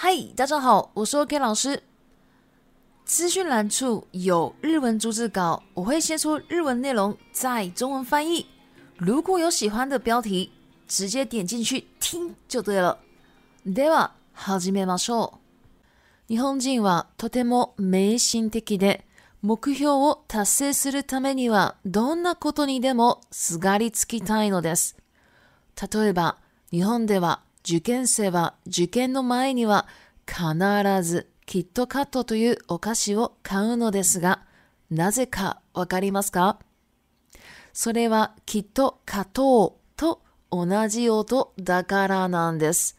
嗨，大家好，我是 K 老师。资讯栏处有日文逐字稿，我会先出日文内容，再中文翻译。如果有喜欢的标题，直接点进去听就对了。では、初めてマショ。日本人はとても迷信的で、目標を達成するためにはどんなことにでもすがりつきたいのです。例えば、日本では受験生は受験の前には必ずキットカットというお菓子を買うのですが、なぜかわかりますかそれはきっとットと同じ音だからなんです。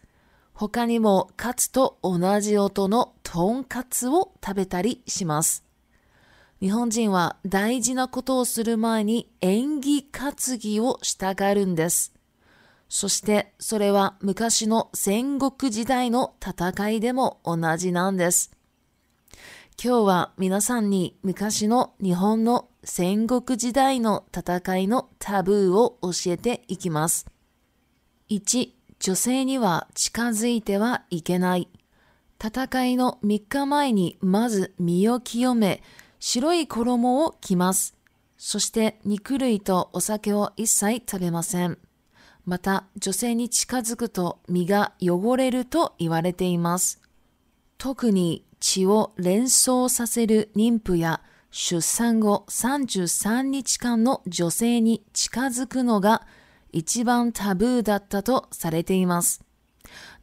他にもカツと同じ音のとんかつを食べたりします。日本人は大事なことをする前に縁起担ぎをしたがるんです。そしてそれは昔の戦国時代の戦いでも同じなんです。今日は皆さんに昔の日本の戦国時代の戦いのタブーを教えていきます。1、女性には近づいてはいけない。戦いの3日前にまず身を清め、白い衣を着ます。そして肉類とお酒を一切食べません。また女性に近づくと身が汚れると言われています。特に血を連想させる妊婦や出産後33日間の女性に近づくのが一番タブーだったとされています。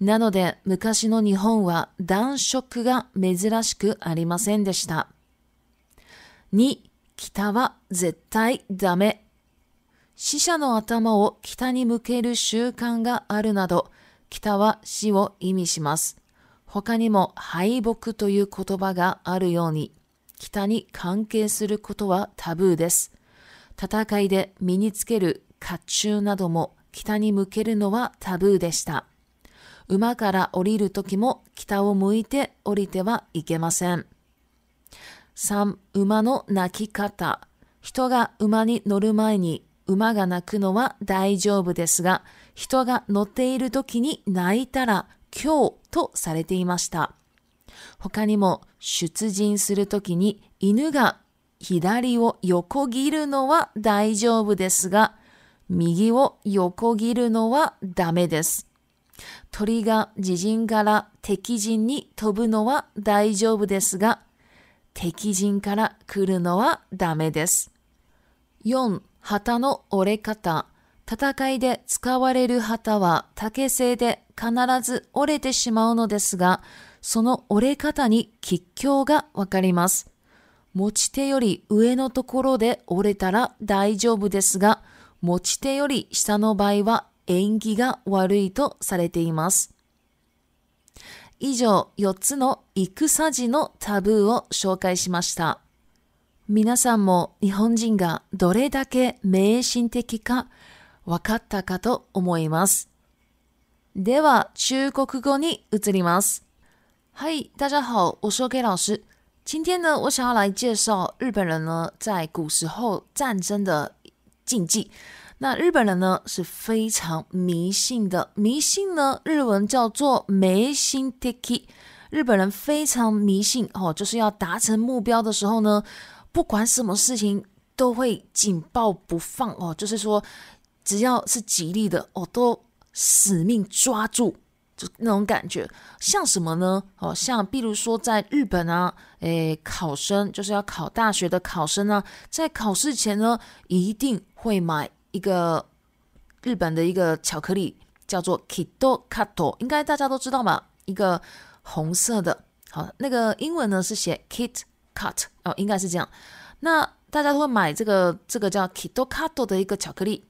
なので昔の日本は暖色が珍しくありませんでした。2、北は絶対ダメ死者の頭を北に向ける習慣があるなど、北は死を意味します。他にも敗北という言葉があるように、北に関係することはタブーです。戦いで身につける甲冑なども北に向けるのはタブーでした。馬から降りる時も北を向いて降りてはいけません。3. 馬の鳴き方。人が馬に乗る前に馬が鳴くのは大丈夫ですが、人が乗っている時に泣いたら今日とされていました。他にも出陣する時に犬が左を横切るのは大丈夫ですが、右を横切るのはダメです。鳥が自陣から敵陣に飛ぶのは大丈夫ですが、敵陣から来るのはダメです。4. 旗の折れ方。戦いで使われる旗は竹製で必ず折れてしまうのですが、その折れ方に吉凶がわかります。持ち手より上のところで折れたら大丈夫ですが、持ち手より下の場合は縁起が悪いとされています。以上4つの戦時のタブーを紹介しました。皆さんも日本人がどれだけ迷信的か分かったかと思います。では、中国語に移ります。はい、大家好，我是 OK 老师。今天呢，我想要来介绍日本人呢在古时候战争的禁忌。那日本人呢是非常迷信的，迷信呢日文叫做迷信的。日本人非常迷信哦，就是要达成目标的时候呢，不管什么事情都会紧抱不放哦，就是说只要是吉利的哦，都死命抓住，就那种感觉像什么呢？哦，像比如说在日本啊，诶，考生就是要考大学的考生呢，在考试前呢，一定会买一个日本的一个巧克力，叫做 k i d o k a t t o 应该大家都知道吧？一个红色的，好，那个英文呢是写 Kit。Cut 哦，应该是这样。那大家都会买这个这个叫 k i t o k a t o 的一个巧克力。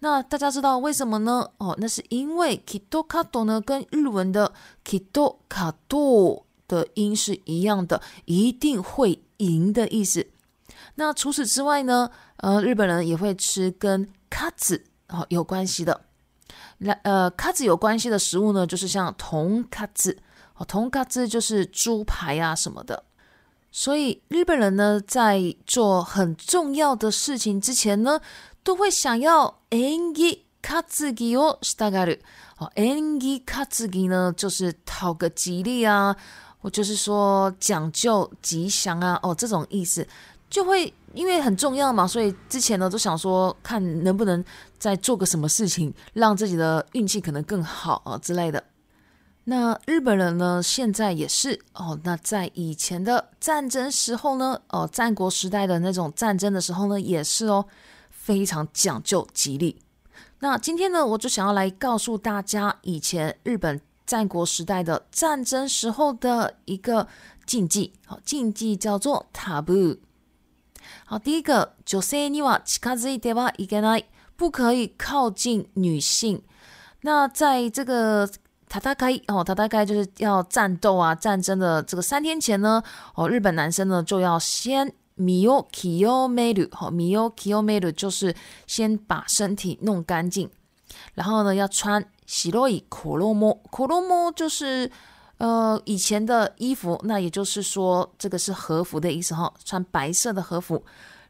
那大家知道为什么呢？哦，那是因为 k i t o k a t o 呢跟日文的 k i t o k a t o 的音是一样的，一定会赢的意思。那除此之外呢，呃，日本人也会吃跟 Cut s 哦有关系的。那呃，Cut 有关系的食物呢，就是像铜卡 n Cut 哦铜卡 n Cut 就是猪排啊什么的。所以日本人呢，在做很重要的事情之前呢，都会想要 a n g i k a t s 哦，大概率哦 a n g i k t s 呢就是讨个吉利啊，我就是说讲究吉祥啊，哦这种意思，就会因为很重要嘛，所以之前呢都想说，看能不能再做个什么事情，让自己的运气可能更好之类的。那日本人呢？现在也是哦。那在以前的战争时候呢？哦，战国时代的那种战争的时候呢，也是哦，非常讲究吉利。那今天呢，我就想要来告诉大家，以前日本战国时代的战争时候的一个禁忌。好，禁忌叫做 taboo。好，第一个，九三不可以靠近女性。那在这个。他大概哦，他大概就是要战斗啊，战争的这个三天前呢，哦，日本男生呢就要先 miyokiyomaru，哈，miyokiyomaru 就是先把身体弄干净，然后呢要穿 shiroi k 洛 r o m o k r o m o 就是呃以前的衣服，那也就是说这个是和服的意思哈，穿白色的和服，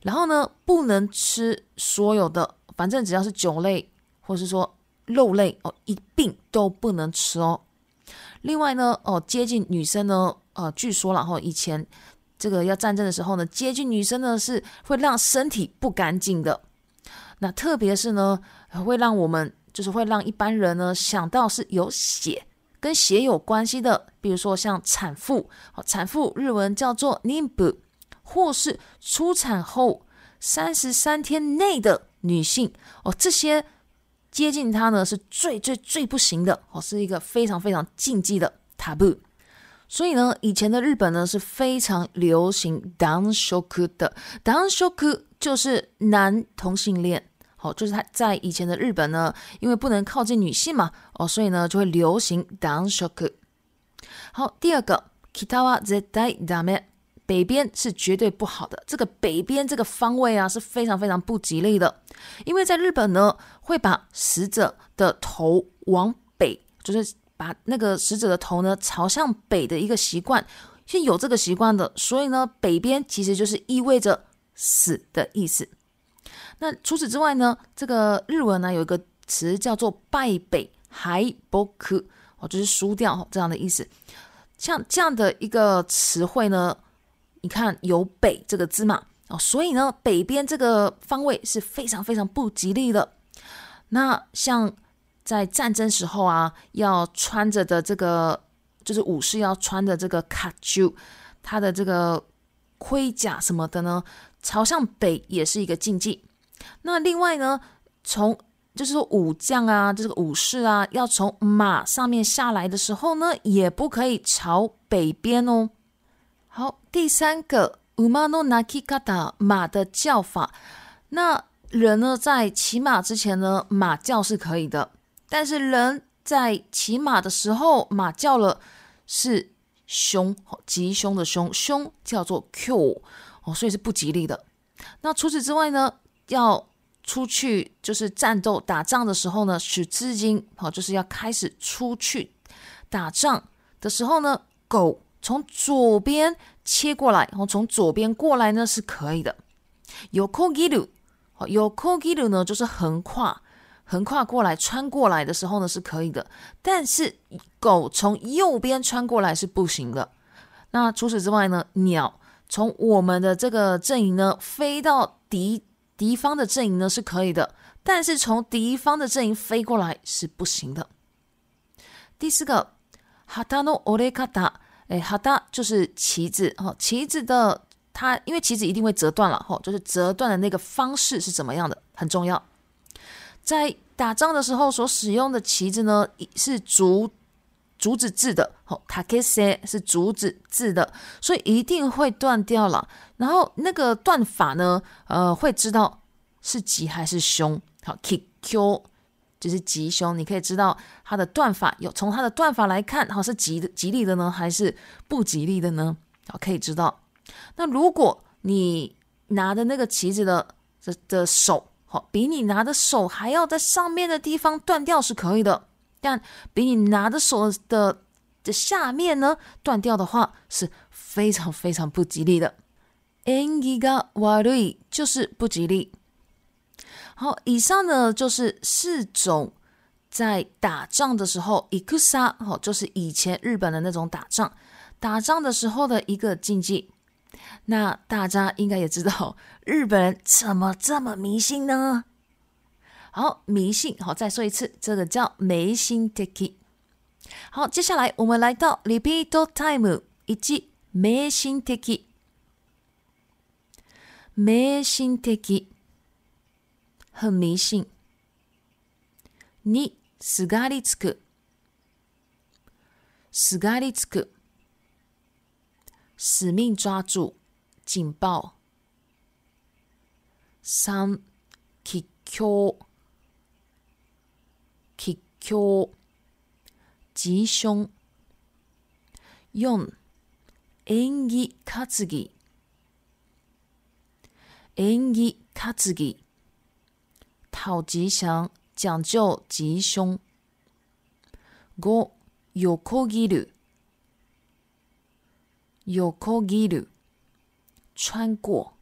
然后呢不能吃所有的，反正只要是酒类或是说。肉类哦，一并都不能吃哦。另外呢，哦，接近女生呢，呃，据说然后以前这个要战争的时候呢，接近女生呢是会让身体不干净的。那特别是呢，会让我们就是会让一般人呢想到是有血跟血有关系的，比如说像产妇，哦，产妇日文叫做 nimbu，或是出产后三十三天内的女性，哦，这些。接近他呢是最最最不行的哦，是一个非常非常禁忌的 taboo。所以呢，以前的日本呢是非常流行 d o w n s h o k 的，d o w n s h o k 就是男同性恋。好，就是他在以前的日本呢，因为不能靠近女性嘛，哦，所以呢就会流行 d o w n s h o k 好，第二个，きたわ絶対 e メ。北边是绝对不好的，这个北边这个方位啊是非常非常不吉利的，因为在日本呢，会把死者的头往北，就是把那个死者的头呢朝向北的一个习惯，是有这个习惯的，所以呢，北边其实就是意味着死的意思。那除此之外呢，这个日文呢有一个词叫做败北，还不可哦，就是输掉这样的意思，像这样的一个词汇呢。你看有“北”这个字嘛？哦，所以呢，北边这个方位是非常非常不吉利的。那像在战争时候啊，要穿着的这个就是武士要穿着这个卡丘，他的这个盔甲什么的呢，朝向北也是一个禁忌。那另外呢，从就是说武将啊，这个武士啊，要从马上面下来的时候呢，也不可以朝北边哦。好，第三个，uma no naki kata 马的叫法，那人呢在骑马之前呢，马叫是可以的，但是人在骑马的时候，马叫了是凶，吉凶的凶，凶叫做 q 哦，所以是不吉利的。那除此之外呢，要出去就是战斗、打仗的时候呢，取资金哦，就是要开始出去打仗的时候呢，狗。从左边切过来，然后从左边过来呢是可以的。有 k o g i 有 k o g i 呢，就是横跨，横跨过来，穿过来的时候呢是可以的。但是狗从右边穿过来是不行的。那除此之外呢，鸟从我们的这个阵营呢飞到敌敌方的阵营呢是可以的，但是从敌方的阵营飞过来是不行的。第四个，Hatano o k a t a 哎，好的，就是旗子哈，旗子的它，因为旗子一定会折断了哈，就是折断的那个方式是怎么样的，很重要。在打仗的时候所使用的旗子呢，是竹竹子制的，好，takase 是竹子制的，所以一定会断掉了。然后那个断法呢，呃，会知道是吉还是凶，好，kq。就是吉凶，你可以知道它的断法有从它的断法来看，哈，是吉的吉利的呢，还是不吉利的呢？好，可以知道。那如果你拿的那个旗子的的的手，好，比你拿的手还要在上面的地方断掉是可以的，但比你拿的手的这下面呢断掉的话是非常非常不吉利的。a n g i w a r i 就是不吉利。好，以上呢就是四种在打仗的时候伊库萨，好，就是以前日本的那种打仗，打仗的时候的一个禁忌。那大家应该也知道，日本人怎么这么迷信呢？好，迷信，好，再说一次，这个叫迷信的 K。好，接下来我们来到 Repeat Time，以及迷信的 K，迷信的 K。很迷信。你死がり次く，死がり次く，死命抓住警报。三击球，吉凶，击熊。四演技，格技，演技，格技。讨吉祥讲究吉凶。Go! 有コギル，有コギル，穿过。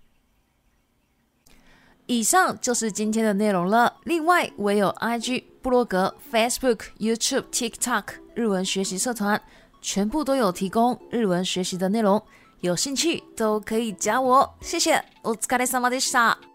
以上就是今天的内容了。另外，我有 IG、布洛格、Facebook、YouTube、TikTok 日文学习社团，全部都有提供日文学习的内容。有兴趣都可以加我。谢谢。お疲れ様でした。